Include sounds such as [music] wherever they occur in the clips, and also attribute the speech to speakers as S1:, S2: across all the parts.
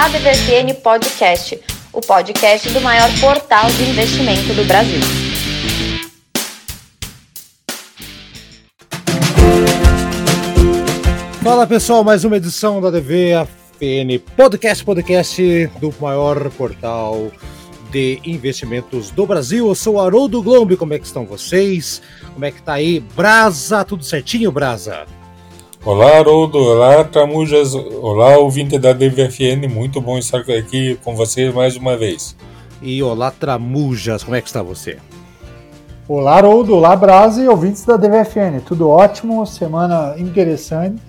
S1: ADVFN Podcast, o podcast do maior portal de investimento do Brasil.
S2: Fala pessoal, mais uma edição da DVFN Podcast, podcast do maior portal de investimentos do Brasil. Eu sou o Haroldo Glombe, como é que estão vocês? Como é que tá aí? Brasa, tudo certinho, Brasa?
S3: Olá, Haroldo. Olá, Tramujas. Olá, ouvinte da DVFN. Muito bom estar aqui com vocês mais uma vez.
S2: E olá, Tramujas. Como é que está você?
S4: Olá, Haroldo. Olá, Brasa e ouvintes da DVFN. Tudo ótimo, semana interessante.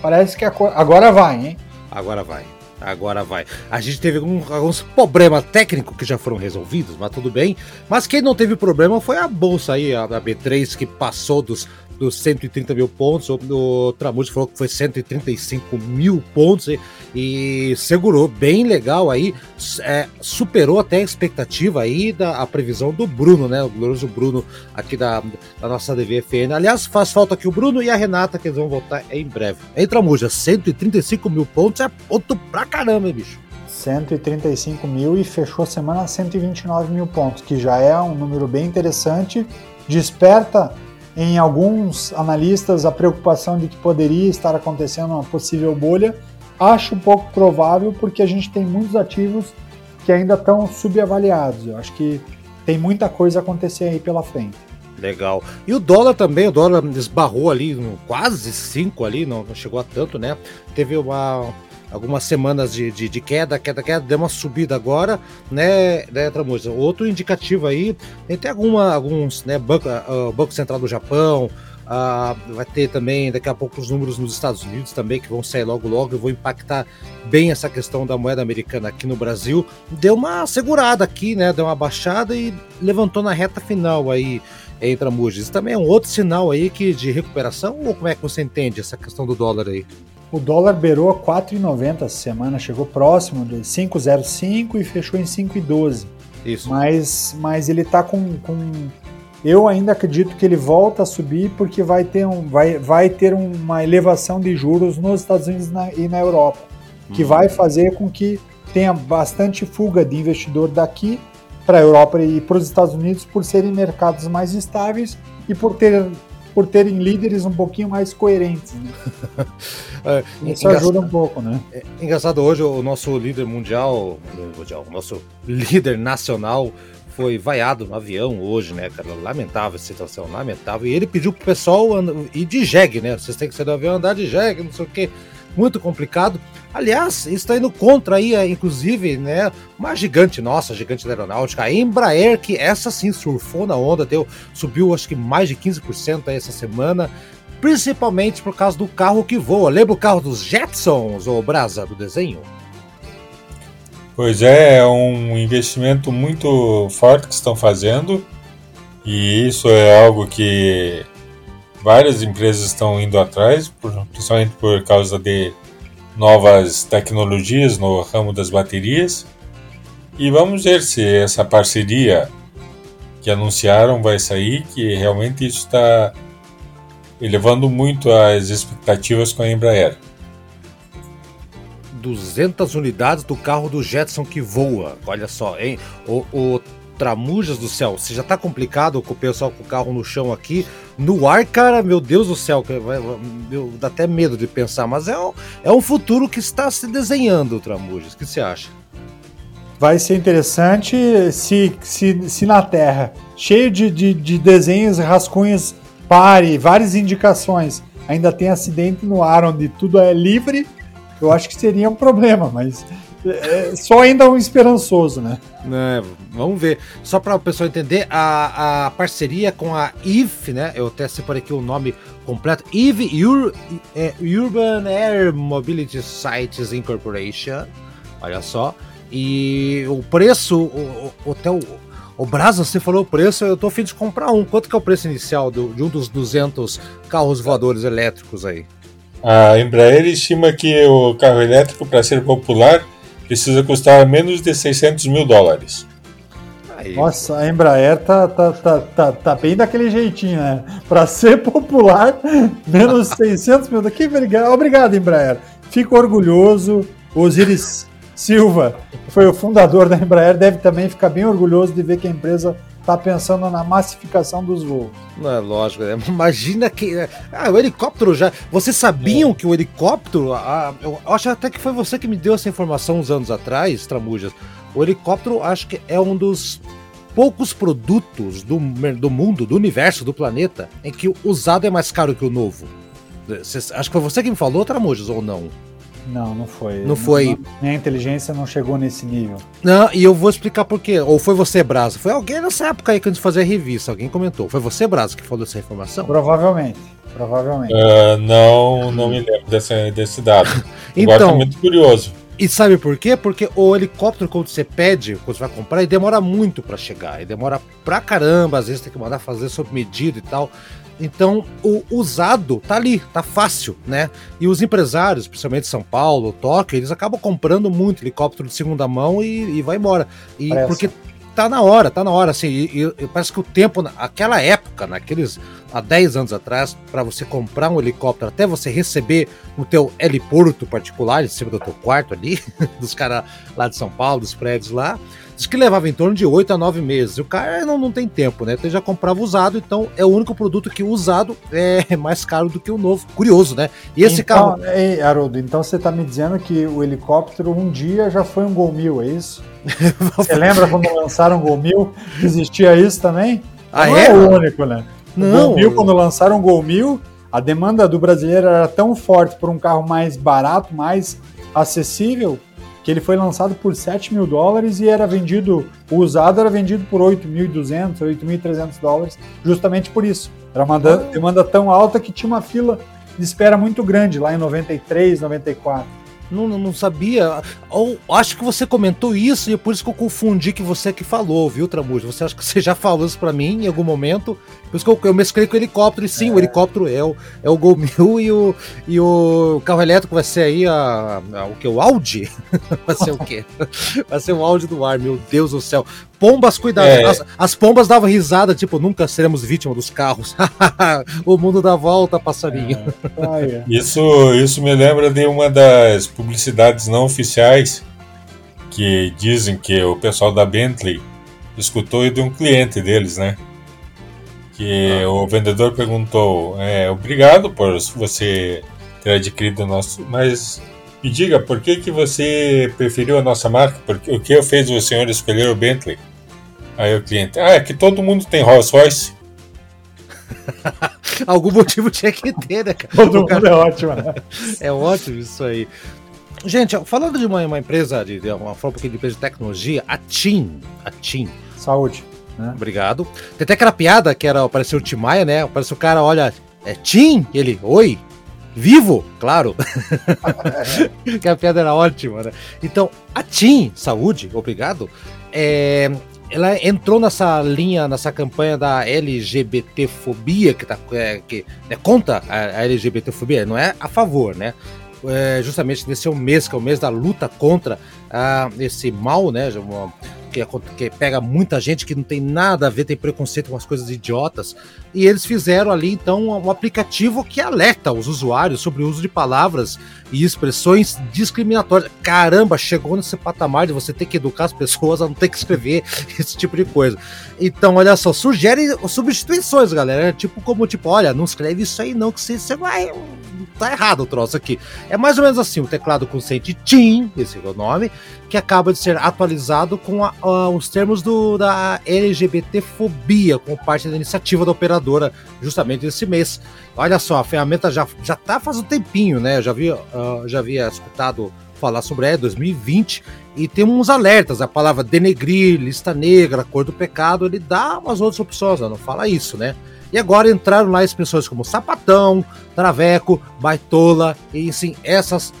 S4: Parece que agora vai, hein?
S2: Agora vai. Agora vai. A gente teve alguns problemas técnicos que já foram resolvidos, mas tudo bem. Mas quem não teve problema foi a bolsa aí, a B3, que passou dos dos 130 mil pontos. O Tramujas falou que foi 135 mil pontos e, e segurou bem legal aí. É, superou até a expectativa aí da a previsão do Bruno, né? O glorioso Bruno aqui da, da nossa DVFN. Aliás, faz falta aqui o Bruno e a Renata, que eles vão voltar em breve. Aí, Tramujas, 135 mil pontos é ponto pra caramba, bicho.
S4: 135 mil e fechou a semana a 129 mil pontos, que já é um número bem interessante. Desperta em alguns analistas a preocupação de que poderia estar acontecendo uma possível bolha. Acho um pouco provável porque a gente tem muitos ativos que ainda estão subavaliados. Eu acho que tem muita coisa a acontecer aí pela frente.
S2: Legal. E o dólar também, o dólar esbarrou ali no quase 5 ali, não, não chegou a tanto, né? Teve uma, algumas semanas de, de, de, queda, queda, queda, deu uma subida agora, né, né Tramuja? Outro indicativo aí, tem alguma, alguns, né, Banco, uh, Banco Central do Japão, uh, vai ter também daqui a pouco os números nos Estados Unidos também, que vão sair logo logo, e vão impactar bem essa questão da moeda americana aqui no Brasil. Deu uma segurada aqui, né, deu uma baixada e levantou na reta final aí, em Tramujas. Isso também é um outro sinal aí que de recuperação, ou como é que você entende essa questão do dólar aí?
S4: O dólar beirou a 4,90 essa semana, chegou próximo de 5,05 e fechou em 5,12. Isso. Mas, mas ele está com, com. Eu ainda acredito que ele volta a subir porque vai ter, um, vai, vai ter uma elevação de juros nos Estados Unidos na, e na Europa, que hum. vai fazer com que tenha bastante fuga de investidor daqui para a Europa e para os Estados Unidos por serem mercados mais estáveis e por ter por terem líderes um pouquinho mais coerentes. Né? [laughs] é, Isso ajuda um pouco, né?
S2: É, engraçado, hoje o nosso líder mundial, o nosso líder nacional foi vaiado no avião hoje, né, cara? Lamentável a situação, lamentável. E ele pediu pro pessoal ir de jegue, né? Vocês têm que sair do avião andar de jegue, não sei o quê muito complicado. Aliás, está indo contra aí, é, inclusive, né, uma gigante nossa, gigante da aeronáutica, a Embraer, que essa sim surfou na onda, deu, subiu acho que mais de 15% aí essa semana, principalmente por causa do carro que voa. Lembra o carro dos Jetsons, ou Brasa, do desenho?
S3: Pois é, é um investimento muito forte que estão fazendo, e isso é algo que várias empresas estão indo atrás, principalmente por causa de novas tecnologias no ramo das baterias. E vamos ver se essa parceria que anunciaram vai sair, que realmente isso está elevando muito as expectativas com a Embraer.
S2: 200 unidades do carro do Jetson que voa. Olha só, hein? O, o Tramujas do céu, se já tá complicado com o pessoal com o carro no chão aqui, no ar, cara, meu Deus do céu, meu, dá até medo de pensar, mas é um, é um futuro que está se desenhando, Tramujas. O que você acha?
S4: Vai ser interessante se, se, se na Terra, cheio de, de, de desenhos, rascunhos, pare, várias indicações, ainda tem acidente no ar onde tudo é livre, eu acho que seria um problema, mas é, só ainda um esperançoso, né?
S2: É, vamos ver. Só para o pessoal entender, a, a parceria com a IF, né? Eu até separei aqui o nome completo: IVE Ur, é, Urban Air Mobility Sites Incorporation. Olha só. E o preço, o, o, até o, o Brasa, você falou o preço, eu tô afim de comprar um. Quanto que é o preço inicial do, de um dos 200 carros voadores elétricos aí?
S3: A Embraer estima que o carro elétrico, para ser popular, precisa custar menos de 600 mil dólares.
S4: Aí. Nossa, a Embraer tá, tá, tá, tá, tá bem daquele jeitinho, né? Para [laughs] ser popular, menos [laughs] 600 mil. Que obrigado, obrigado, Embraer. Fico orgulhoso. Osiris, Silva, foi o fundador da Embraer, deve também ficar bem orgulhoso de ver que a empresa está pensando na massificação dos voos.
S2: Não é lógico, né? imagina que. Ah, o helicóptero já. Vocês sabiam é. que o helicóptero. Ah, eu acho até que foi você que me deu essa informação uns anos atrás, Tramujas. O helicóptero acho que é um dos poucos produtos do, do mundo, do universo, do planeta, em que o usado é mais caro que o novo. Acho que foi você que me falou, Tramujas, ou não?
S4: Não, não foi.
S2: Não foi. Não,
S4: minha inteligência não chegou nesse nível.
S2: Não, e eu vou explicar por quê. Ou foi você, Brasa? Foi alguém nessa época aí que a gente fazia revista, alguém comentou. Foi você, Brasa, que falou essa informação?
S4: Provavelmente. Provavelmente.
S3: Uh, não, não me lembro desse, desse dado. [laughs]
S2: então, Agora
S3: muito curioso.
S2: E sabe por quê? Porque o helicóptero, quando você pede, quando você vai comprar, ele demora muito para chegar. Ele demora pra caramba, às vezes tem que mandar fazer sob medida e tal. Então, o usado tá ali, tá fácil, né? E os empresários, principalmente São Paulo, Tóquio, eles acabam comprando muito helicóptero de segunda mão e, e vai embora. E Parece. porque tá na hora, tá na hora, assim, e, e, parece que o tempo, naquela época, naqueles, há 10 anos atrás, para você comprar um helicóptero, até você receber no teu heliporto particular, em cima do teu quarto ali, [laughs] dos caras lá de São Paulo, dos prédios lá, Diz que levava em torno de 8 a 9 meses. O cara não, não tem tempo, né? Então já comprava usado, então é o único produto que usado é [laughs] mais caro do que o novo. Curioso, né? E esse
S4: então,
S2: carro.
S4: Ei, Haroldo, então você tá me dizendo que o helicóptero um dia já foi um Gol Mil, é isso? [laughs] você lembra quando lançaram o Gol Mil? Existia isso também?
S2: Ah, não é? é
S4: o único, né? Não. O Gol Mil, quando lançaram o Gol Mil, a demanda do brasileiro era tão forte por um carro mais barato, mais acessível, que ele foi lançado por 7 mil dólares e era vendido, o usado era vendido por 8.200, 8.300 dólares, justamente por isso. Era uma demanda tão alta que tinha uma fila de espera muito grande lá em 93, 94.
S2: Não, não sabia. Ou acho que você comentou isso e é por isso que eu confundi que você que falou, viu, Tramujo? Você acha que você já falou isso pra mim em algum momento? Por isso que eu, eu mesclei com o helicóptero. E sim, é. o helicóptero é o, é o Gol Mil e o, e o carro elétrico vai ser aí a, a o que? O Audi? [laughs] vai ser o quê? Vai ser o Audi do ar, meu Deus do céu. Pombas, cuidado. É. As, as, pombas davam risada, tipo, nunca seremos vítima dos carros. [laughs] o mundo dá volta, passarinho.
S3: É. isso, isso me lembra de uma das publicidades não oficiais que dizem que o pessoal da Bentley escutou de um cliente deles, né? Que ah. o vendedor perguntou: é, Obrigado por você ter adquirido o nosso. Mas me diga, por que, que você preferiu a nossa marca? Porque, o que fez o senhor escolher o Bentley? Aí o cliente, ah, é que todo mundo tem Rolls Royce. [laughs]
S2: Algum motivo tinha que ter, né, cara?
S4: Todo mundo é ótimo, né? [laughs]
S2: É ótimo isso aí. Gente, falando de uma, uma empresa, de, de uma forma de empresa de tecnologia, a TIM, a TIM.
S4: Saúde.
S2: Né? Obrigado. Tem até aquela piada que era, apareceu o Tim Maia, né? Apareceu o cara, olha, é TIM? Ele, oi, Vivo, claro. [laughs] que a piada era ótima, né? Então, a TIM Saúde, obrigado, é, ela entrou nessa linha, nessa campanha da LGBTfobia, que, tá, é, que é contra a, a LGBTfobia, não é a favor, né? É, justamente nesse mês, que é o mês da luta contra ah, esse mal, né? Que, que, pega muita gente que não tem nada a ver, tem preconceito com as coisas idiotas. E eles fizeram ali então um aplicativo que alerta os usuários sobre o uso de palavras e expressões discriminatórias. Caramba, chegou nesse patamar de você ter que educar as pessoas a não ter que escrever [laughs] esse tipo de coisa. Então, olha só, sugere substituições, galera. Tipo, como tipo, olha, não escreve isso aí não, que você, você vai. Tá errado o troço aqui. É mais ou menos assim: o teclado consciente TIM, esse é o nome, que acaba de ser atualizado com a, a, os termos do, da LGBTfobia, como parte da iniciativa da operadora, justamente nesse mês. Olha só, a ferramenta já, já tá faz um tempinho, né? Eu já, vi, uh, já havia escutado falar sobre ela, 2020, e tem uns alertas, a palavra denegrir, lista negra, cor do pecado, ele dá umas outras opções, não fala isso, né? E agora entraram lá expressões como sapatão, traveco, baitola, e sim, essas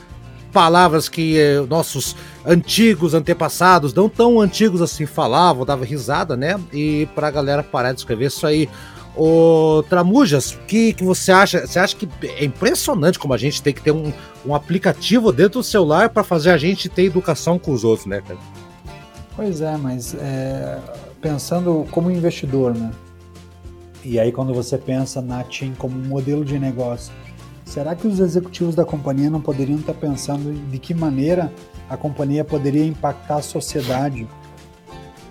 S2: palavras que eh, nossos antigos antepassados, não tão antigos assim, falavam, dava risada, né? E pra galera parar de escrever isso aí. Ô, Tramujas, o que, que você acha? Você acha que é impressionante como a gente tem que ter um, um aplicativo dentro do celular para fazer a gente ter educação com os outros, né, cara?
S4: Pois é, mas é, pensando como investidor, né? E aí quando você pensa na TIM como modelo de negócio, será que os executivos da companhia não poderiam estar pensando de que maneira a companhia poderia impactar a sociedade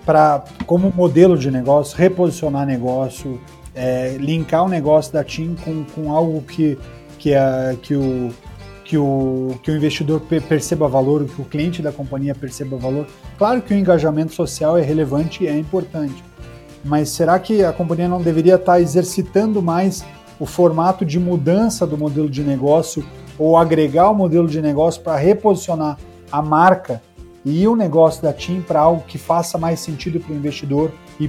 S4: para como modelo de negócio, reposicionar negócio, é, linkar o negócio da TIM com, com algo que, que, a, que, o, que, o, que o investidor perceba valor, que o cliente da companhia perceba valor. Claro que o engajamento social é relevante e é importante, mas será que a companhia não deveria estar exercitando mais o formato de mudança do modelo de negócio ou agregar o modelo de negócio para reposicionar a marca e o negócio da TIM para algo que faça mais sentido para o investidor e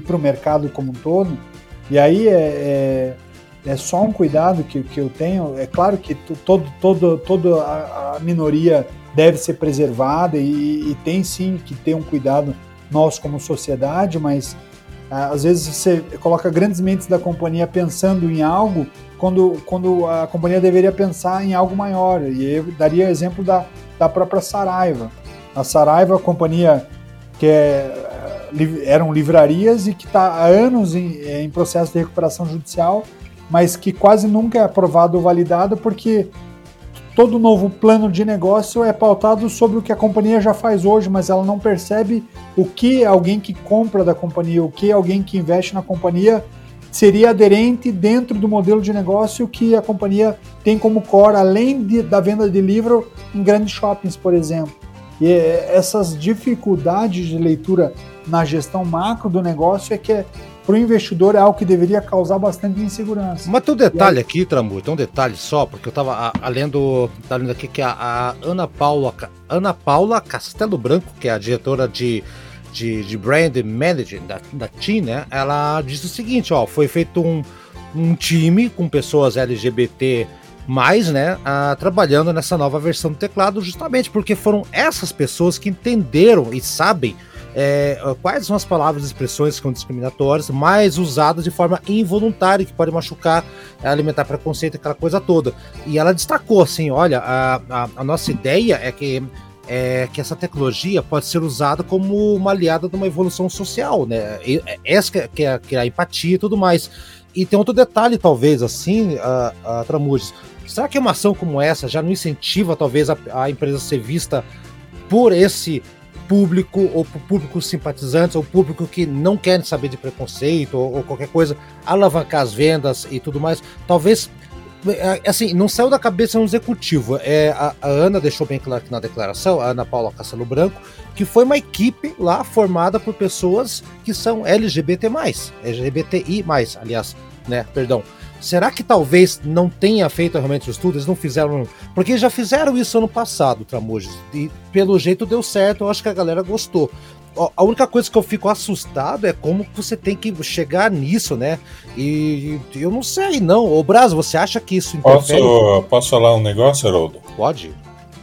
S4: para o mercado como um todo. E aí é, é, é, só um cuidado que, que eu tenho. É claro que todo, todo, toda a, minoria deve ser preservada e, e, tem sim que ter um cuidado nós como sociedade, mas às vezes você coloca grandes mentes da companhia pensando em algo quando, quando a companhia deveria pensar em algo maior. E eu daria exemplo da, da própria Saraiva. A Saraiva, a companhia que é, eram livrarias e que está há anos em, em, processo de recuperação judicial, mas que quase nunca é aprovado ou validado porque todo novo plano de negócio é pautado sobre o que a companhia já faz hoje, mas ela não percebe o que alguém que compra da companhia, o que alguém que investe na companhia seria aderente dentro do modelo de negócio que a companhia tem como core, além de, da venda de livro em grandes shoppings, por exemplo. E essas dificuldades de leitura na gestão macro do negócio é que é, para o investidor é algo que deveria causar bastante insegurança.
S2: Mas tem um detalhe aí... aqui, Trambu, tem um detalhe só, porque eu estava lendo, tá lendo aqui que a, a, Ana Paula Ana Paula Castelo Branco, que é a diretora de, de, de brand management da, da TIM, né? Ela disse o seguinte, ó, foi feito um, um time com pessoas LGBT mais, né, a, trabalhando nessa nova versão do teclado, justamente porque foram essas pessoas que entenderam e sabem é, quais são as palavras e expressões que são discriminatórias, mais usadas de forma involuntária, que pode machucar, é, alimentar preconceito, aquela coisa toda. E ela destacou assim: olha, a, a, a nossa ideia é que é, que essa tecnologia pode ser usada como uma aliada de uma evolução social, né? Essa que é, que é, que é a empatia e tudo mais. E tem outro detalhe, talvez, assim, a, a Tramudes. Será que uma ação como essa já não incentiva, talvez, a, a empresa ser vista por esse público, ou por público simpatizantes, ou público que não quer saber de preconceito, ou, ou qualquer coisa, alavancar as vendas e tudo mais? Talvez é, assim, não saiu da cabeça um executivo. É, a, a, Ana deixou bem claro aqui na declaração, a Ana Paula Castelo Branco, que foi uma equipe lá formada por pessoas que são LGBT+, LGBTI+, aliás, né, perdão. Será que talvez não tenha feito realmente os estudos? Eles não fizeram. Porque já fizeram isso ano passado, Tramujas. E pelo jeito deu certo, eu acho que a galera gostou. A única coisa que eu fico assustado é como você tem que chegar nisso, né? E eu não sei, não. Ô, Braz, você acha que isso
S3: interfere? Posso, posso falar um negócio, Haroldo?
S2: Pode.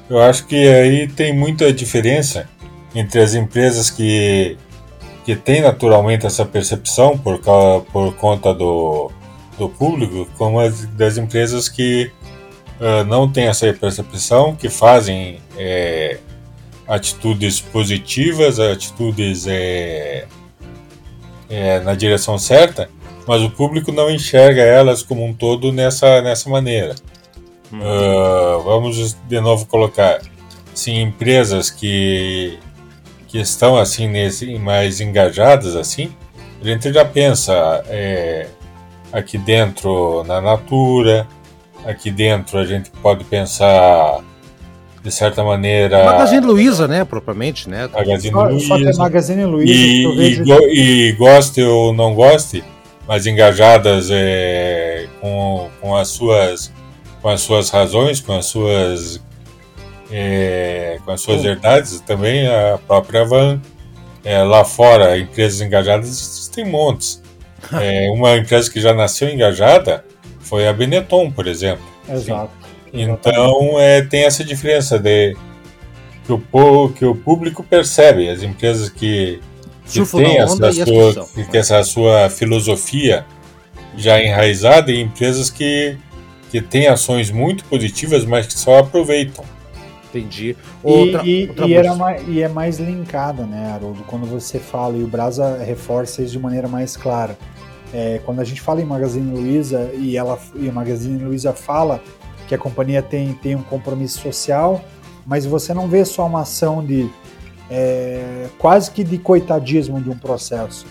S3: Eu acho que aí tem muita diferença entre as empresas que, que têm naturalmente essa percepção por, por conta do, do público como as das empresas que uh, não têm essa percepção, que fazem é, atitudes positivas, atitudes é, é, na direção certa, mas o público não enxerga elas como um todo nessa, nessa maneira. Uh, vamos de novo colocar sim empresas que que estão assim nesse mais engajadas assim a gente já pensa é, aqui dentro na Natura, aqui dentro a gente pode pensar de certa maneira.
S2: Magazine Luiza, né? Propriamente, né?
S3: Magazine Luiza. Só
S4: que é Magazine Luiza.
S3: E, vejo... e, e, goste ou não goste, mas engajadas é, com, com, as suas, com as suas razões, com as suas. É, com as suas verdades também, a própria Van. É, lá fora, empresas engajadas tem montes. [laughs] É, uma empresa que já nasceu engajada foi a Benetton, por exemplo.
S4: Exato.
S3: Então é, tem essa diferença de que o, que o público percebe, as empresas que, que têm essa sua, que essa sua filosofia já enraizada e empresas que, que têm ações muito positivas, mas que só aproveitam.
S2: Entendi.
S4: Outra, e, outra e, era mais, e é mais linkada, né, Haroldo? Quando você fala, e o Brasa reforça isso de maneira mais clara É, quando a gente fala em Magazine Luiza e, ela, e Magazine Luiza fala que a companhia tem, tem um compromisso social, mas você não vê só uma ação de é, quase que de coitadismo de um processo.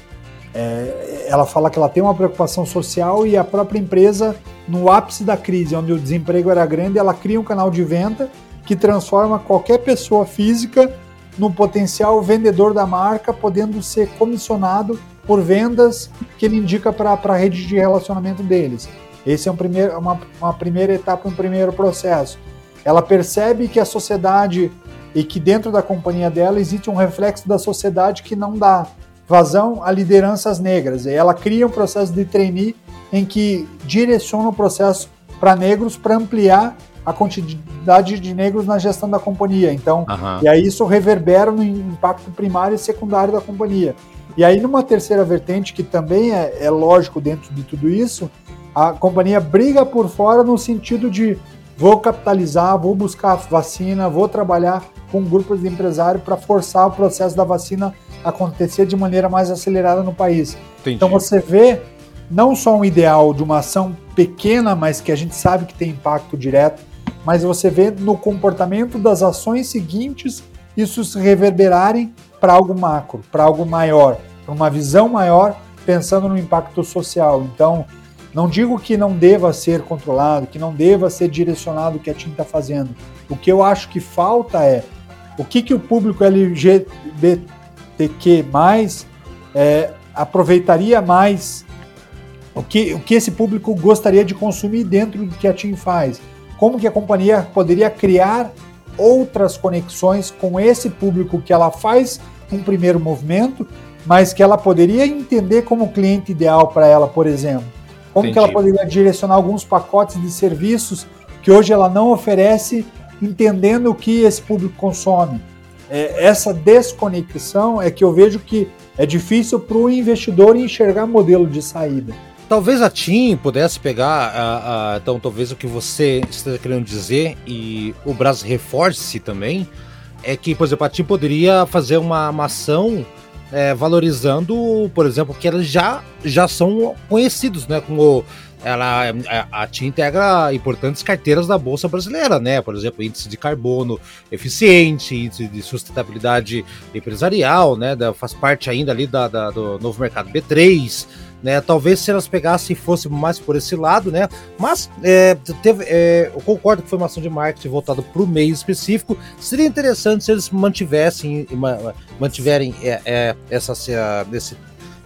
S4: É, ela fala que ela tem uma preocupação social e a própria empresa, no ápice da crise, onde o desemprego era grande, ela cria um canal de venda que transforma qualquer pessoa física no potencial vendedor da marca, podendo ser comissionado por vendas que ele indica para a rede de relacionamento deles. Esse é um primeiro, uma, uma primeira etapa, um primeiro processo. Ela percebe que a sociedade e que dentro da companhia dela existe um reflexo da sociedade que não dá vazão a lideranças negras. E ela cria um processo de trainee em que direciona o processo para negros para ampliar a quantidade de negros na gestão da companhia. Então, uhum. e aí isso reverbera no impacto primário e secundário da companhia. E aí, numa terceira vertente, que também é, é lógico dentro de tudo isso, a companhia briga por fora no sentido de vou capitalizar, vou buscar vacina, vou trabalhar com grupos de empresários para forçar o processo da vacina acontecer de maneira mais acelerada no país. Entendi. Então você vê não só um ideal de uma ação pequena, mas que a gente sabe que tem impacto direto, mas você vê no comportamento das ações seguintes isso se reverberarem para algo macro, para algo maior, para uma visão maior, pensando no impacto social. Então, não digo que não deva ser controlado, que não deva ser direcionado o que a TIM está fazendo. O que eu acho que falta é o que, que o público LGBTQ é, aproveitaria mais, o que, o que esse público gostaria de consumir dentro do que a TIM faz. Como que a companhia poderia criar outras conexões com esse público que ela faz um primeiro movimento, mas que ela poderia entender como cliente ideal para ela, por exemplo. Como Entendi. que ela poderia direcionar alguns pacotes de serviços que hoje ela não oferece entendendo o que esse público consome. É, essa desconexão é que eu vejo que é difícil para o investidor enxergar modelo de saída.
S2: Talvez a TIM pudesse pegar, a, a, então talvez o que você esteja querendo dizer e o Brasil reforce também, é que, por exemplo, a TIM poderia fazer uma, uma ação é, valorizando, por exemplo, que elas já, já são conhecidos, né? Como ela a, a TIM integra importantes carteiras da bolsa brasileira, né? Por exemplo, índice de carbono eficiente, índice de sustentabilidade empresarial, né? Faz parte ainda ali da, da, do novo mercado B3. Né, talvez se elas pegassem fosse mais por esse lado, né? Mas é, teve, é, eu concordo que foi uma ação de marketing voltada para o meio específico. Seria interessante se eles mantivessem, mantiverem é, é essa, esse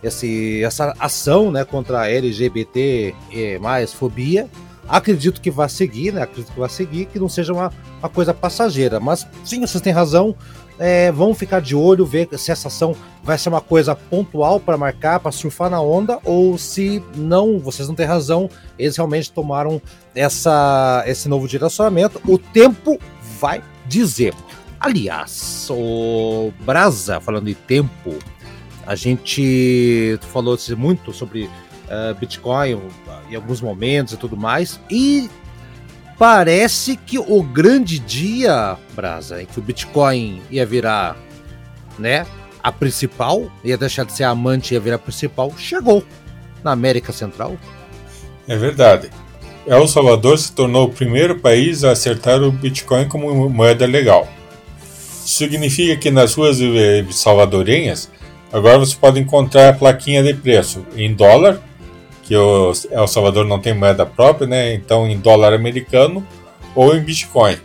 S2: esse, essa ação né, contra a LGBT mais fobia. Acredito que vai seguir, né? Acredito que vai seguir, que não seja uma, uma coisa passageira. Mas sim, vocês têm razão. É, vamos ficar de olho, ver se essa ação vai ser uma coisa pontual para marcar, para surfar na onda, ou se não, vocês não têm razão, eles realmente tomaram essa, esse novo direcionamento. O tempo vai dizer. Aliás, o Brasa, falando de tempo, a gente falou muito sobre uh, Bitcoin em alguns momentos e tudo mais, e parece que o grande dia, Brasa, em que o Bitcoin ia virar, né, a principal, ia deixar de ser a amante e ia virar a principal, chegou na América Central.
S3: É verdade. El Salvador se tornou o primeiro país a acertar o Bitcoin como moeda legal. Significa que nas ruas eh, salvadorenhas Agora você pode encontrar a plaquinha de preço em dólar, que o El Salvador não tem moeda própria, né? Então em dólar americano ou em Bitcoin.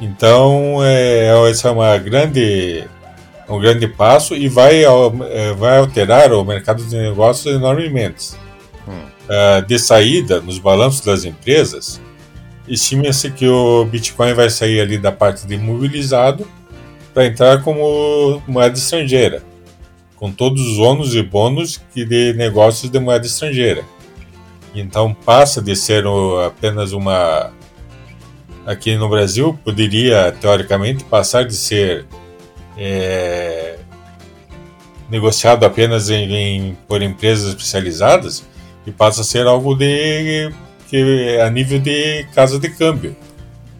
S3: Então é, esse é uma grande, um grande passo e vai, é, vai alterar o mercado de negócios enormemente. Hum. Uh, de saída, nos balanços das empresas, estima-se que o Bitcoin vai sair ali da parte de imobilizado para entrar como moeda estrangeira, com todos os ônus e bônus que de negócios de moeda estrangeira. Então passa de ser apenas uma aqui no Brasil poderia teoricamente passar de ser é, negociado apenas em, em, por empresas especializadas e passa a ser algo de que a nível de casa de câmbio,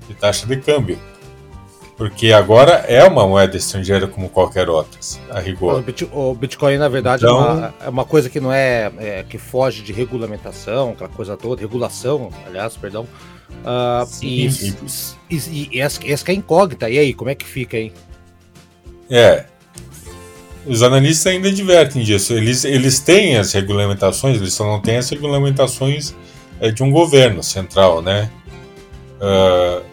S3: de taxa de câmbio Porque agora é uma moeda estrangeira como qualquer outra, a rigor.
S2: O Bitcoin, na verdade, então, é, uma, é, uma, coisa que não é, é, que foge de regulamentação, aquela coisa toda, regulação, aliás, perdão. Uh, sim, e, e, e, essa, essa é incógnita. E aí, como é que fica, hein?
S3: É. Os analistas ainda advertem disso. Eles, eles têm as regulamentações, eles só não têm as regulamentações é, de um governo central, né? Uh,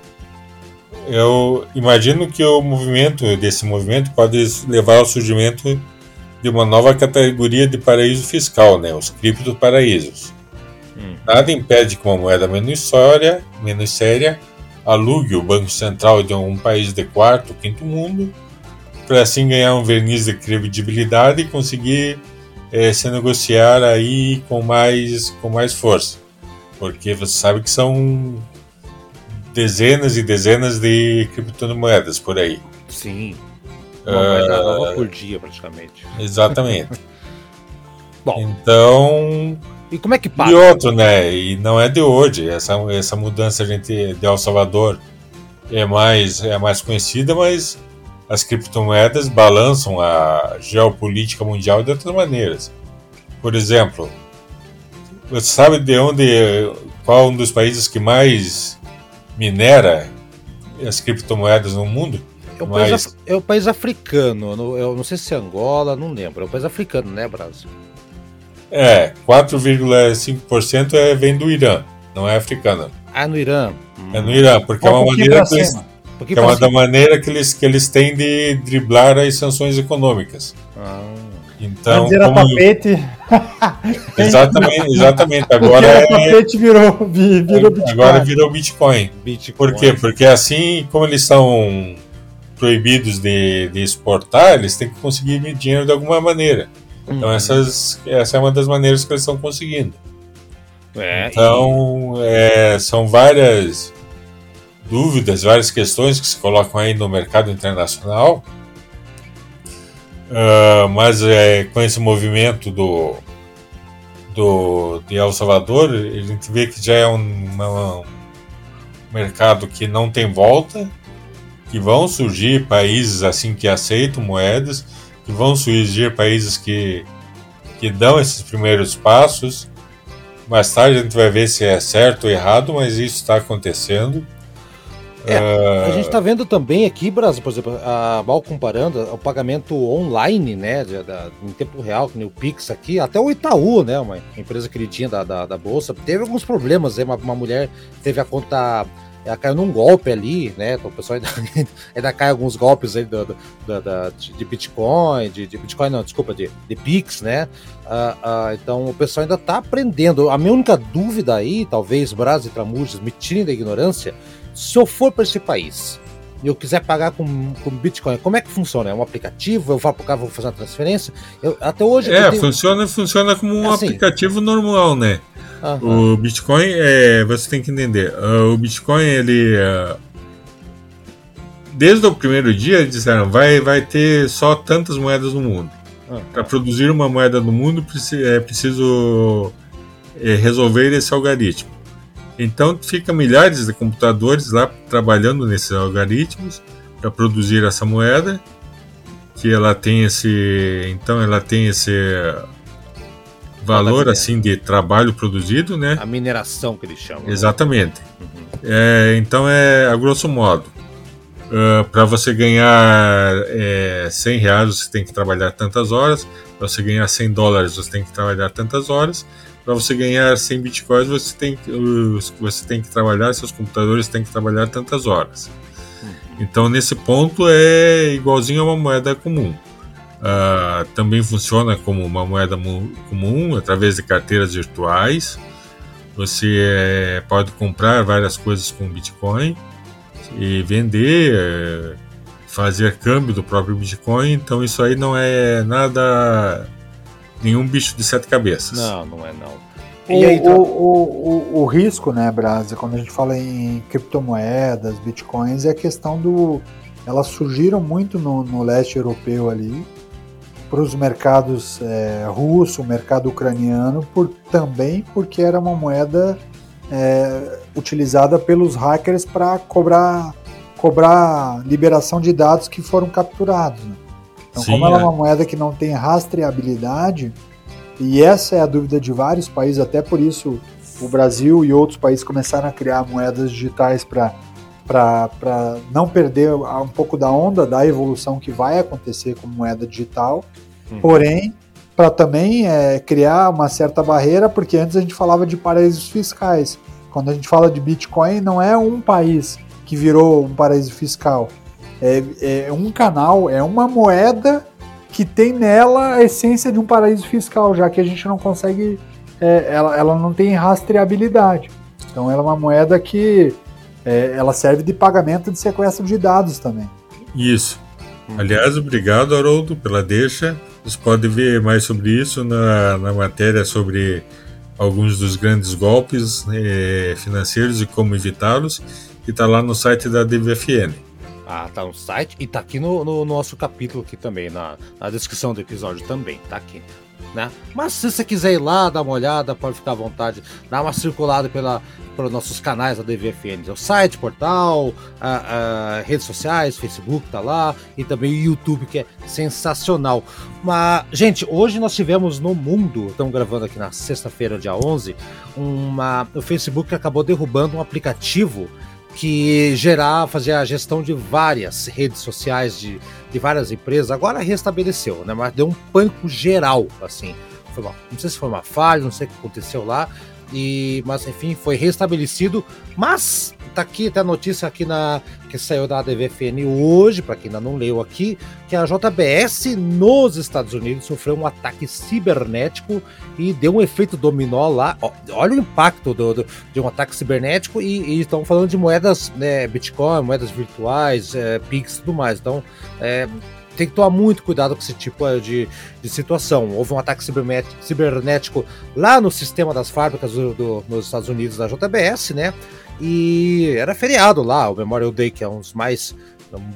S3: eu imagino que o movimento desse movimento pode levar ao surgimento de uma nova categoria de paraíso fiscal, né? Os criptoparaísos. Hum. Nada impede que uma moeda menos séria, menos séria alugue o Banco Central de um país de quarto, quinto mundo para assim ganhar um verniz de credibilidade e conseguir é, se negociar aí com mais, com mais força. Porque você sabe que são dezenas e dezenas de criptomoedas por aí.
S2: Sim. Uma moeda uh, nova por dia, praticamente.
S3: Exatamente. [laughs] Bom. Então.
S2: E como é que paga?
S3: E outro, né? E não é de hoje. Essa, essa mudança a gente de El Salvador é mais, é mais conhecida, mas as criptomoedas balançam a geopolítica mundial de outras maneiras. Por exemplo, você sabe de onde, qual um dos países que mais minera as criptomoedas no mundo?
S2: É o, país, é país africano, eu não sei se é Angola, não lembro. É o país africano, né, Brasil?
S3: É, 4,5% é, vem do Irã, não é africano.
S2: Ah, no Irã.
S3: É no Irã, porque é uma maneira que eles, é uma da maneira que eles, que eles têm de driblar as sanções econômicas. Ah. Então,
S4: Antes era como... tapete. [laughs]
S3: exatamente, exatamente. [laughs] Agora é...
S4: tapete virou, virou
S3: Bitcoin. Agora virou Bitcoin. Bitcoin. Por quê? Porque assim como eles são proibidos de, de exportar, eles têm que conseguir dinheiro de alguma maneira. Então uhum. essas, essa é uma das maneiras que eles estão conseguindo. É, então e... é, são várias dúvidas, várias questões que se colocam aí no mercado internacional. Uh, mas é, com esse movimento do, do de El Salvador, a gente vê que já é um, uma, um mercado que não tem volta, que vão surgir países assim que aceitam moedas, que vão surgir países que, que dão esses primeiros passos. Mais tarde a gente vai ver se é certo ou errado, mas isso está acontecendo.
S2: É. A gente está vendo também aqui, Brasil, por exemplo, a, mal comparando, o pagamento online, né, de, da, em tempo real, que nem o Pix aqui, até o Itaú, né, uma empresa queridinha da, da, da Bolsa, teve alguns problemas, né, uma, uma mulher teve a conta ela caiu num golpe ali, né? Então o pessoal ainda, [laughs] ainda cai alguns golpes aí do, do, do, do de Bitcoin, de, de, Bitcoin não, desculpa, de, de Pix, né? Uh, uh, então o pessoal ainda está aprendendo. A minha única dúvida aí, talvez Brasil e Tramujas me tirem da ignorância, se eu for para esse país e eu quiser pagar com, com Bitcoin, como é que funciona? É um aplicativo? Eu falo para o cara, vou fazer uma transferência? Eu, até hoje.
S3: É, tenho... funciona, funciona como um assim, aplicativo normal, né? O Bitcoin, é, você tem que entender, uh, o Bitcoin, ele. Uh, desde o primeiro dia, eles disseram vai, vai ter só tantas moedas no mundo. Para produzir uma moeda no mundo, é preciso é, resolver esse algoritmo. Então fica milhares de computadores lá trabalhando nesses algoritmos para produzir essa moeda, que ela tem esse, então ela tem esse valor assim de trabalho produzido, né?
S2: A mineração que eles chamam.
S3: Né? Exatamente. Né? Uhum. É, então é a grosso modo. Uh, para você ganhar é, 100 reais você tem que trabalhar tantas horas, para você ganhar 100 dólares você tem que trabalhar tantas horas, para você ganhar 100 bitcoins, você tem, que, você tem que trabalhar, seus computadores têm que trabalhar tantas horas. Uhum. Então, nesse ponto, é igualzinho a uma moeda comum. Uh, também funciona como uma moeda comum através de carteiras virtuais. Você é, pode comprar várias coisas com Bitcoin e vender, é, fazer câmbio do próprio Bitcoin. Então, isso aí não é nada nenhum bicho de sete cabeças.
S2: Não, não é não.
S4: O, aí, o, o, o, o, risco, né, Brasa, quando a gente fala em criptomoedas, bitcoins, é a questão do. Elas surgiram muito no, no leste europeu ali, para os mercados é, russo, mercado ucraniano, por, também porque era uma moeda é, utilizada pelos hackers para cobrar cobrar liberação de dados que foram capturados. Né? Então, Sim, como ela é. é uma moeda que não tem rastreabilidade, e essa é a dúvida de vários países, até por isso o Brasil e outros países começaram a criar moedas digitais para para não perder um pouco da onda da evolução que vai acontecer com moeda digital, uhum. porém para também é, criar uma certa barreira, porque antes a gente falava de paraísos fiscais. Quando a gente fala de Bitcoin, não é um país que virou um paraíso fiscal, é, é um canal, é uma moeda que tem nela a essência de um paraíso fiscal, já que a gente não consegue, é, ela, ela não tem rastreabilidade. Então ela é uma moeda que é, ela serve de pagamento de sequestro de dados também.
S3: Isso. Aliás, obrigado, Haroldo, pela deixa. Vocês podem ver mais sobre isso na, na matéria sobre alguns dos grandes golpes eh, financeiros e como evitá-los, que está lá no site da DVFN.
S2: Ah, tá no site e tá aqui no, no nosso capítulo aqui também, na, na descrição do episódio também, tá aqui né? Mas se você quiser ir lá, dar uma olhada, pode ficar à vontade, dar uma circulada pela, pelos nossos canais da DVFN, o site, portal, a, a, redes sociais, Facebook tá lá, e também o YouTube, que é sensacional. Mas, gente, hoje nós tivemos no mundo, estamos gravando aqui na sexta-feira, dia 11, uma, o Facebook acabou derrubando um aplicativo que gerar, fazer a gestão de várias redes sociais de, de várias empresas. Agora restabeleceu, né? Mas deu um pânico geral, assim. Foi uma, não sei se foi uma falha, não sei o que aconteceu lá. E, mas enfim, foi restabelecido. Mas tá aqui até a notícia aqui na que saiu da DVFN hoje, para quem ainda não leu aqui, que a JBS nos Estados Unidos sofreu um ataque cibernético e deu um efeito dominó lá. Olha o impacto do, do de um ataque cibernético e, e estão falando de moedas, né, Bitcoin, moedas virtuais, é, Pix e tudo mais. Então, é, tem que tomar muito cuidado com esse tipo é, de, de situação. Houve um ataque cibernético lá no sistema das fábricas do, do, nos Estados Unidos da JBS, né? E era feriado lá, o Memorial Day, que é um dos mais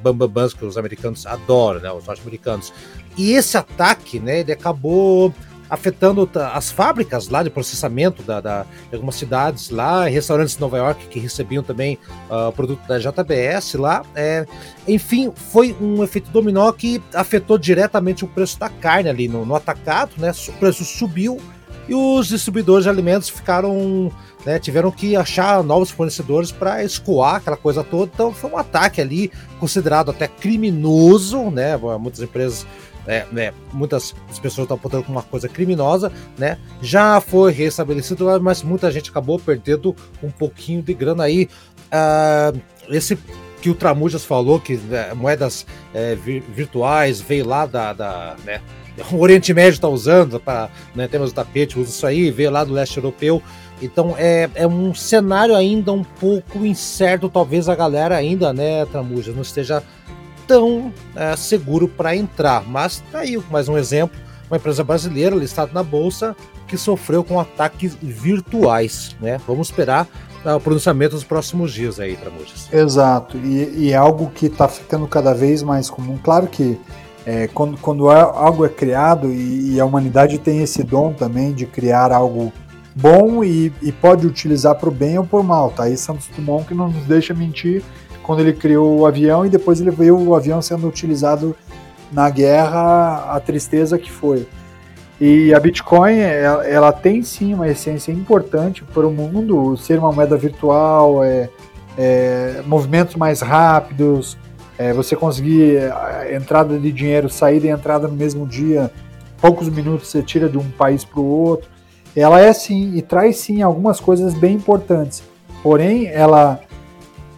S2: bambambãs que os americanos adoram, né? Os norte-americanos. E esse ataque, né, ele acabou afetando as fábricas lá de processamento da, da, de algumas cidades lá, restaurantes de Nova York que recebiam também uh, produto da JBS lá. É, enfim, foi um efeito dominó que afetou diretamente o preço da carne ali no, no atacado, né? O preço subiu e os distribuidores de alimentos ficaram né, tiveram que achar novos fornecedores para escoar aquela coisa toda. Então foi um ataque ali considerado até criminoso, né? Muitas empresas é, né, muitas pessoas estão apontando como uma coisa criminosa, né? Já foi restabelecido, mas muita gente acabou perdendo um pouquinho de grana aí. Uh, esse que o Tramujas falou que né, moedas é, virtuais veio lá da, da né, [laughs] o Oriente Médio está usando para né, temos o tapete usa isso aí veio lá do leste europeu então é, é um cenário ainda um pouco incerto talvez a galera ainda né Tramujas não esteja tão é, seguro para entrar. Mas tá aí mais um exemplo, uma empresa brasileira listada na bolsa que sofreu com ataques virtuais, né? Vamos esperar o pronunciamento nos próximos dias aí, Tramujas.
S4: Exato, e, é algo que está ficando cada vez mais comum. Claro que é, quando, quando algo é criado e, e, a humanidade tem esse dom também de criar algo bom e, e pode utilizar para o bem ou por mal, tá? Aí Santos Dumont que não nos deixa mentir quando ele criou o avião e depois ele viu o avião sendo utilizado na guerra, a tristeza que foi. E a Bitcoin, ela, ela tem sim uma essência importante para o mundo, ser uma moeda virtual, é, é movimentos mais rápidos, é, você conseguir entrada de dinheiro, saída e entrada no mesmo dia, poucos minutos você tira de um país para o outro. Ela é sim e traz sim algumas coisas bem importantes. Porém, ela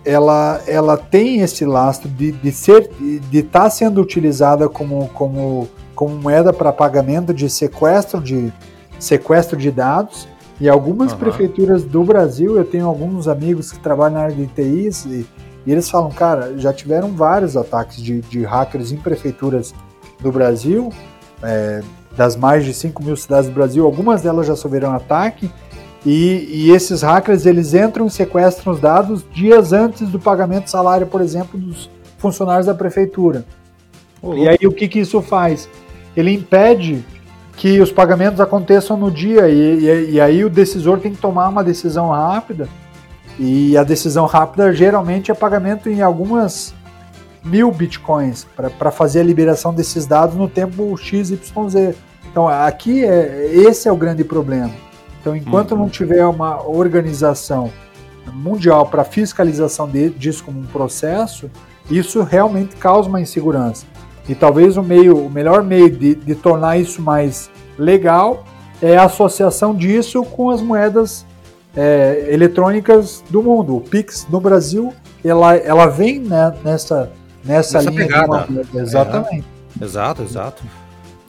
S4: ela, ela tem esse lastro de, de ser de estar tá sendo utilizada como, como, como moeda para pagamento de sequestro de sequestro de dados e algumas uhum. prefeituras do Brasil eu tenho alguns amigos que trabalham na área de TIs e, e eles falam cara já tiveram vários ataques de, de hackers em prefeituras do Brasil é, das mais de 5 mil cidades do Brasil algumas delas já sofreram ataque e, e, esses hackers eles entram e sequestram os dados dias antes do pagamento de salário, por exemplo, dos funcionários da prefeitura. Oh, e aí o que, que isso faz? Ele impede que os pagamentos aconteçam no dia e, e, e, aí o decisor tem que tomar uma decisão rápida E a decisão rápida geralmente é pagamento em algumas mil bitcoins para fazer a liberação desses dados no tempo XYZ. Então aqui é, esse é o grande problema. Então enquanto uhum. não tiver uma organização mundial para fiscalização de, disso como um processo, isso realmente causa uma insegurança. E talvez o meio, o melhor meio de, de tornar isso mais legal é a associação disso com as moedas é, eletrônicas do mundo. O Pix no Brasil, ela, ela vem né, nessa, nessa, nessa linha.
S2: Pegada. De... Exatamente. É. Exato, exato.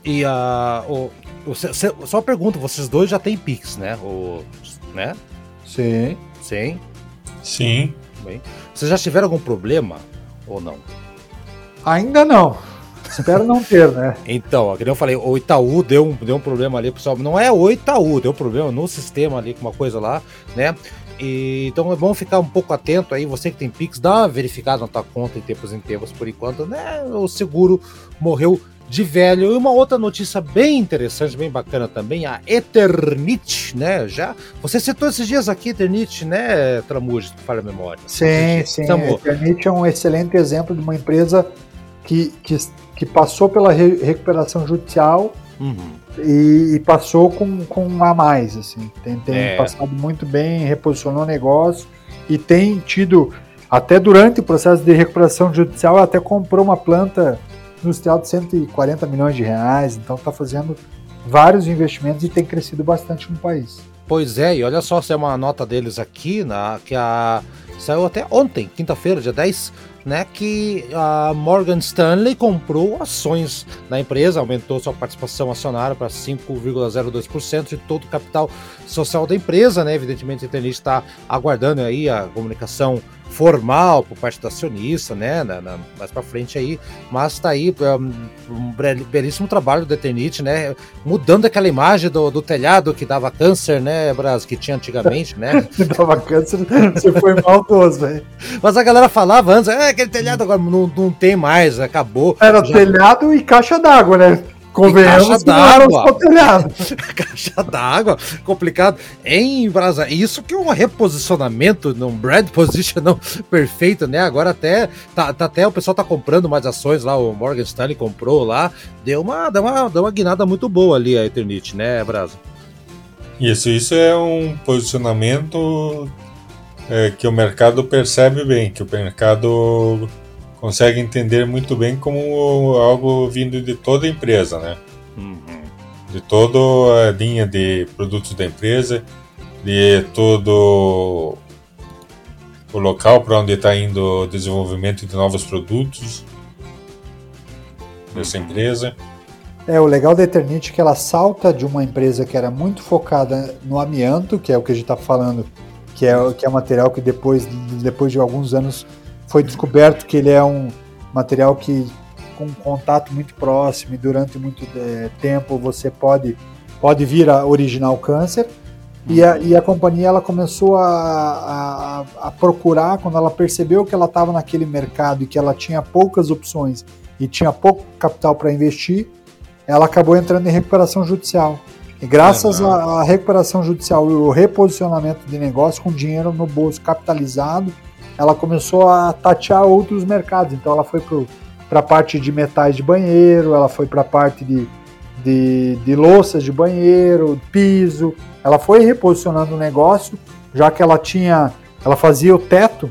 S2: E a. Uh, o, o, só pergunto, vocês dois já têm Pix, né? O, né?
S4: Sim.
S2: Sim.
S3: Sim.
S2: Bem. Vocês já tiveram algum problema ou não?
S4: Ainda não. Espero não ter, né?
S2: Então, como eu falei, o Itaú deu um, deu um problema ali, pessoal. Não é o Itaú, deu um problema no sistema ali, com uma coisa lá, né? E, então é bom ficar um pouco atento aí, você que tem Pix, dá uma verificada na tua conta em tempos em tempos, por enquanto, né? O seguro morreu de velho. E uma outra notícia bem interessante, bem bacana também, a Eternit, né? Já você citou esses dias aqui Eternit, né, Tramujo, se fala a memória.
S4: Sim, sim. A Eternit é um excelente exemplo de uma empresa que, que, que passou pela re recuperação judicial uhum. e, e, passou com, com a mais, assim. Tem, tem é. passado muito bem, reposicionou o negócio e tem tido, até durante o processo de recuperação judicial, até comprou uma planta industrial de 140 milhões de reais, então está fazendo vários investimentos e tem crescido bastante no país.
S2: Pois é, e olha só se é uma nota deles aqui, na, que a, saiu até ontem, quinta-feira, dia 10, né, que a Morgan Stanley comprou ações da empresa, aumentou sua participação acionária para 5,02% de todo o capital social da empresa, né? Evidentemente, a Internet está aguardando aí a comunicação formal por parte do acionista, né, na, na, mais para frente aí, mas está aí um, um, belíssimo trabalho do Eternit, né, mudando aquela imagem do, do telhado que dava câncer, né, Bras, que tinha antigamente, né. [laughs]
S4: dava câncer, você foi maldoso, velho.
S2: Mas a galera falava antes, é, aquele telhado agora não, não tem mais, acabou.
S4: Era já... telhado e caixa d'água, né. Convenhamos caixa d'água. [laughs]
S2: caixa d'água, complicado. Em Brasa, isso que é um reposicionamento, um brand position não, [laughs] perfeito, né? Agora até, tá, tá, até o pessoal tá comprando mais ações lá, o Morgan Stanley comprou lá, deu uma, deu uma, deu uma guinada muito boa ali a Eternit, né, Brasa?
S3: Isso, isso é um posicionamento é, que o mercado percebe bem, que o mercado consegue entender muito bem como algo vindo de toda a empresa, né? Uhum. De toda a linha de produtos da empresa, de todo o local para onde está indo o desenvolvimento de novos produtos dessa uhum. empresa.
S4: É, o legal da Eternit é que ela salta de uma empresa que era muito focada no amianto, que é o que a gente está falando, que é, que é material que depois, depois de alguns anos foi descoberto que ele é um material que com um contato muito próximo e durante muito é, tempo você pode, pode vir a originar o câncer. E a, e a companhia ela começou a, a, a procurar, quando ela percebeu que ela estava naquele mercado e que ela tinha poucas opções e tinha pouco capital para investir, ela acabou entrando em recuperação judicial. E graças à recuperação judicial e o reposicionamento de negócio com dinheiro no bolso capitalizado, ela começou a tatear outros mercados. Então ela foi para a parte de metais de banheiro, ela foi para a parte de, de, de louças de banheiro, piso. Ela foi reposicionando o negócio, já que ela tinha, ela fazia o teto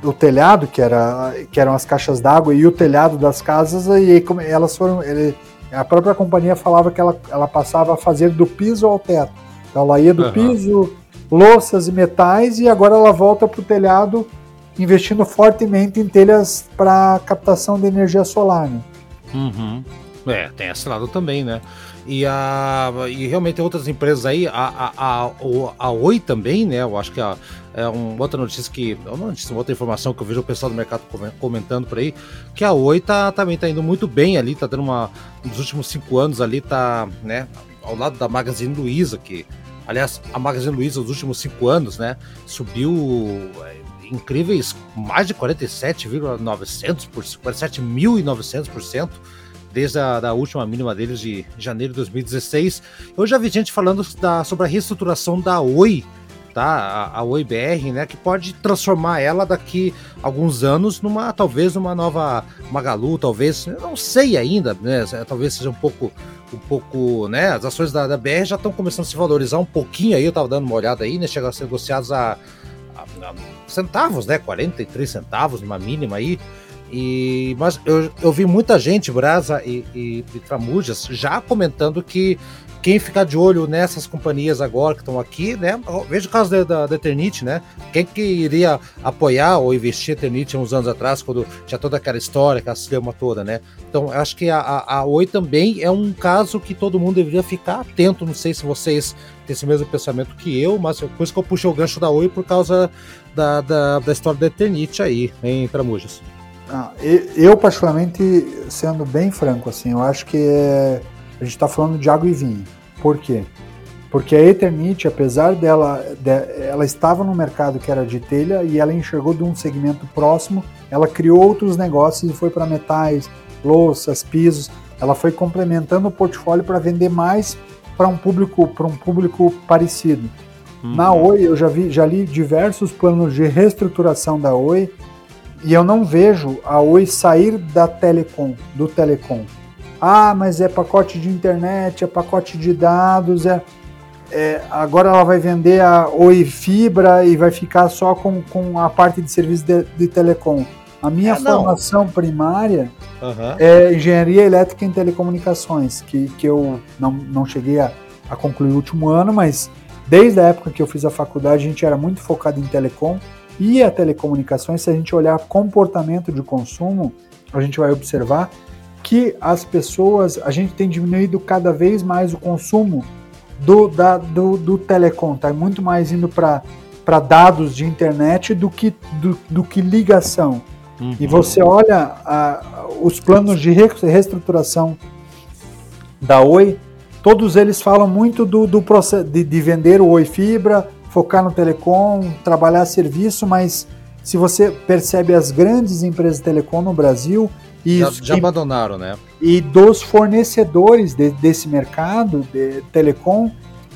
S4: do telhado, que, era, que eram as caixas d'água, e o telhado das casas, e elas foram. Ele, a própria companhia falava que ela, ela passava a fazer do piso ao teto. Então ela ia do uhum. piso louças e metais e agora ela volta para o telhado investindo fortemente em telhas para captação de energia solar. Né?
S2: Uhum. É, tem esse lado também, né? E, a, e realmente outras empresas aí, a, a, a, Oi também, né? Eu acho que a, é uma outra notícia que. É uma, notícia, outra informação que eu vejo o pessoal do mercado comentando por aí, que a Oi tá, também tá indo muito bem ali, tá dando uma. Nos últimos cinco anos ali, tá, né? Ao lado da Magazine Luiza, que Aliás, a Magazine Luiza nos últimos cinco anos, né, subiu é, incríveis mais de 47,900 por 47.900% desde a da última mínima deles de janeiro de 2016. Eu já vi gente falando da, sobre a reestruturação da Oi tá? A, a Oi BR, né? Que pode transformar ela daqui alguns anos numa, talvez, uma nova Magalu, talvez, não sei ainda, né? Talvez seja um pouco, um pouco, né? As ações da, da BR já estão começando a se valorizar um pouquinho aí, eu tava dando uma olhada aí, né? Chegam a ser negociados a, a, a centavos, né? 43 centavos, numa mínima aí. E, mas eu, eu vi muita gente, Brasa e, e, e Tramujas, já comentando que quem ficar de olho nessas companhias agora que estão aqui, né? Veja o caso da, da, da, né? Quem que iria apoiar ou investir Eternit uns anos atrás, quando tinha toda aquela história, aquela cima toda, né? Então, acho que a, a, a Oi também é um caso que todo mundo deveria ficar atento. Não sei se vocês têm esse mesmo pensamento que eu, mas por isso que eu puxei o gancho da Oi por causa da, da, da história da Eternit aí, em Tramujas.
S4: Ah, eu, particularmente, sendo bem franco, assim, eu acho que é a gente está falando de água e vinho. Por quê? Porque a Eternit, apesar dela, de, ela estava no mercado que era de telha e ela enxergou de um segmento próximo, ela criou outros negócios e foi para metais, louças, pisos. Ela foi complementando o portfólio para vender mais para um público para um público parecido. Uhum. Na Oi eu já vi, já li diversos planos de reestruturação da Oi e eu não vejo a Oi sair da telecom, do telecom. Ah, mas é pacote de internet, é pacote de dados, é, é, agora ela vai vender a Oi Fibra e vai ficar só com, com a parte de serviço de, de telecom. A minha é, formação primária uhum. é engenharia elétrica em telecomunicações, que, que eu não, não cheguei a, a concluir o último ano, mas desde a época que eu fiz a faculdade a gente era muito focado em telecom e a telecomunicações, se a gente olhar comportamento de consumo, a gente vai observar que as pessoas, a gente tem diminuído cada vez mais o consumo do, da, do, do telecom, tá? Muito mais indo para dados de internet do que, do, do que ligação. Uhum. E você olha a, os planos de reestruturação da Oi, todos eles falam muito do, do processo de, de vender o Oi Fibra, focar no telecom, trabalhar serviço, mas se você percebe as grandes empresas de telecom no Brasil,
S2: isso, já, já abandonaram, né?
S4: E dos fornecedores de, desse mercado, de telecom,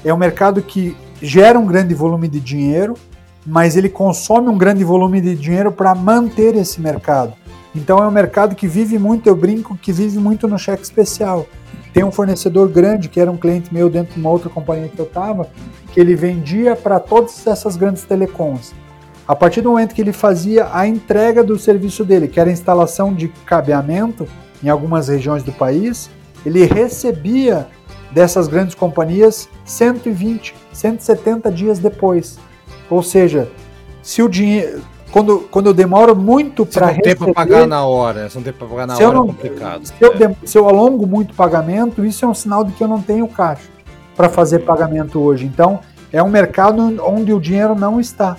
S4: é um mercado que gera um grande volume de dinheiro, mas ele consome um grande volume de dinheiro para manter esse mercado. Então é um mercado que vive muito, eu brinco, que vive muito no cheque especial. Tem um fornecedor grande, que era um cliente meu dentro de uma outra companhia que eu estava, que ele vendia para todas essas grandes telecoms. A partir do momento que ele fazia a entrega do serviço dele, que era a instalação de cabeamento em algumas regiões do país, ele recebia dessas grandes companhias 120, 170 dias depois. Ou seja, se o dinheiro quando, quando eu demoro muito para receber...
S2: Se não tem para pagar na hora, se não tem para pagar na hora não, é complicado.
S4: Se eu, é. se eu alongo muito o pagamento, isso é um sinal de que eu não tenho caixa para fazer pagamento hoje. Então, é um mercado onde o dinheiro não está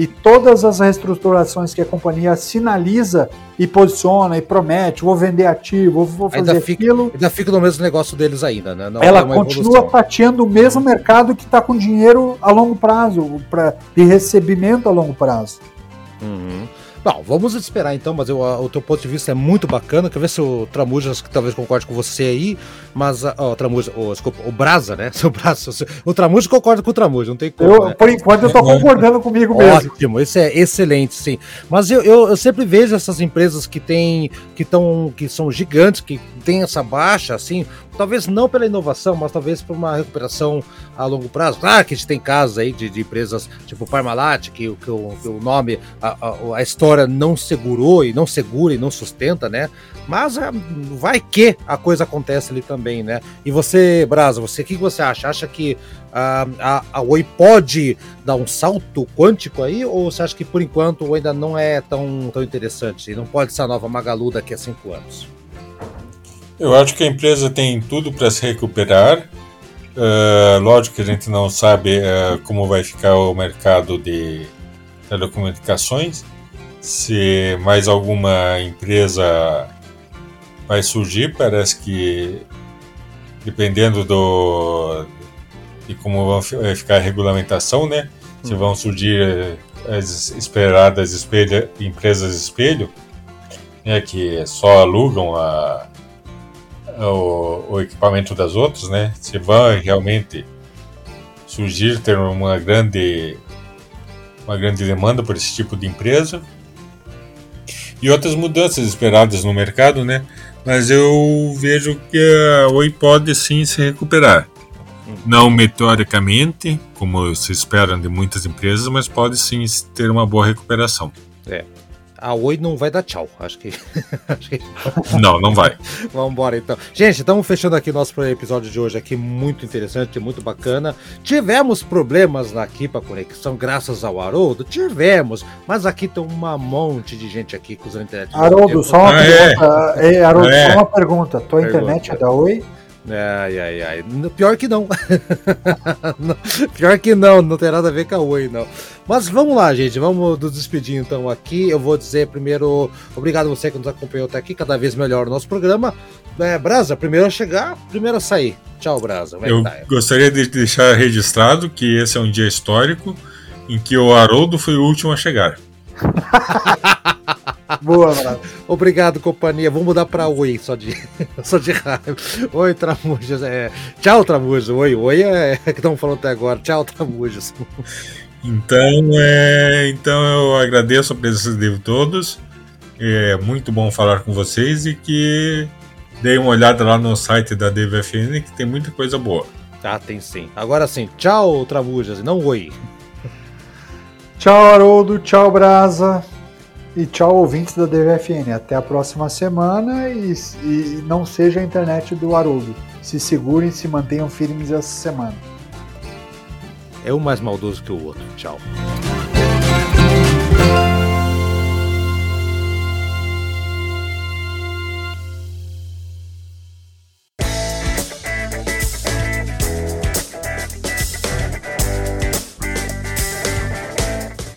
S4: e todas as reestruturações que a companhia sinaliza e posiciona e promete, vou vender ativo, vou fazer
S2: ainda fica,
S4: aquilo.
S2: Ainda fica no mesmo negócio deles ainda, né?
S4: Não ela continua fatiando o mesmo mercado que está com dinheiro a longo prazo, pra, de recebimento a longo prazo.
S2: Uhum. Bom, vamos esperar então, mas eu, o teu ponto de vista é muito bacana. Quer ver se o Tramujas que talvez concorde com você aí, mas o Tramujas, oh, desculpa, o Brasa, né? [laughs] Seu Brasa, o Tramujas concorda com o Tramujas, não tem como.
S4: Eu,
S2: né?
S4: Por enquanto eu tô concordando comigo mesmo.
S2: Ótimo, isso é excelente, sim. Mas eu, eu, eu sempre vejo essas empresas que têm, que estão, que são gigantes, que têm essa baixa, assim, talvez não pela inovação, mas talvez por uma recuperação a longo prazo. Claro que a gente tem casos aí de, de empresas tipo Parmalat, que, que, o, que o nome, a, a, a, história não segurou e não segura e não sustenta, né? Mas é, vai que a coisa acontece ali também, né? E você, Brasa, você, o que você acha? Acha que a, a, a Oi pode dar um salto quântico aí? Ou você acha que por enquanto ainda não é tão, tão interessante? Não pode ser a nova Magalu daqui a cinco anos?
S3: Eu acho que a empresa tem tudo para se recuperar. Uh, lógico que a gente não sabe uh, como vai ficar o mercado de telecomunicações, se mais alguma empresa vai surgir. Parece que, dependendo do, de como vai ficar a regulamentação, né? Se vão surgir as esperadas empresas espelho, né, que só alugam a, o, o equipamento das outras, né? Se vai realmente surgir ter uma grande uma grande demanda por esse tipo de empresa. E outras mudanças esperadas no mercado, né? Mas eu vejo que a Oi pode sim se recuperar. Não meteoricamente, como se esperam de muitas empresas, mas pode sim ter uma boa recuperação.
S2: É a Oi não vai dar tchau. Acho que. [laughs]
S3: não, não vai. [laughs]
S2: Vamos embora então. Gente, estamos fechando aqui nosso episódio de hoje aqui, muito interessante, muito bacana. Tivemos problemas aqui para conexão, graças ao Haroldo? Tivemos, mas aqui tem uma monte de gente aqui usando a internet.
S4: Haroldo, só uma ah, pergunta. É. Ei, Haroldo, é. só uma pergunta. Tua pergunta. internet é da Oi?
S2: Ai, ai, ai. Pior que [laughs] não. Pior que não, não tem nada a ver com a Oi, não. Mas vamos lá, gente. Vamos nos despedir então aqui. Eu vou dizer primeiro, obrigado a você que nos acompanhou até aqui, cada vez melhor o nosso programa. É, Brasa, primeiro a chegar, primeiro a sair. Tchau, Brasa.
S3: Eu tá? gostaria de deixar registrado que esse é um dia histórico em que o Haroldo foi o último a chegar. [laughs]
S2: Boa, mano. Obrigado, companhia. Vou mudar pra Oi, só de, [laughs] só de raiva. Oi, Tramujas. É... Tchau, Tramujas. Oi, oi é, é que estamos falando até agora. Tchau, Tramujas.
S3: Então, é... então eu agradeço a presença de todos. É muito bom falar com vocês e que deem uma olhada lá no site da DVFN que tem muita coisa boa.
S2: Ah, tem sim. Agora sim, tchau, Tramujas, e não oi.
S4: Tchau, Haroldo. Tchau, Brasa. E tchau, ouvintes da DVFN. Até a próxima semana e, e não seja a internet do Haroldo. Se segurem, se mantenham firmes essa semana.
S2: É um mais maldoso que o outro. Tchau.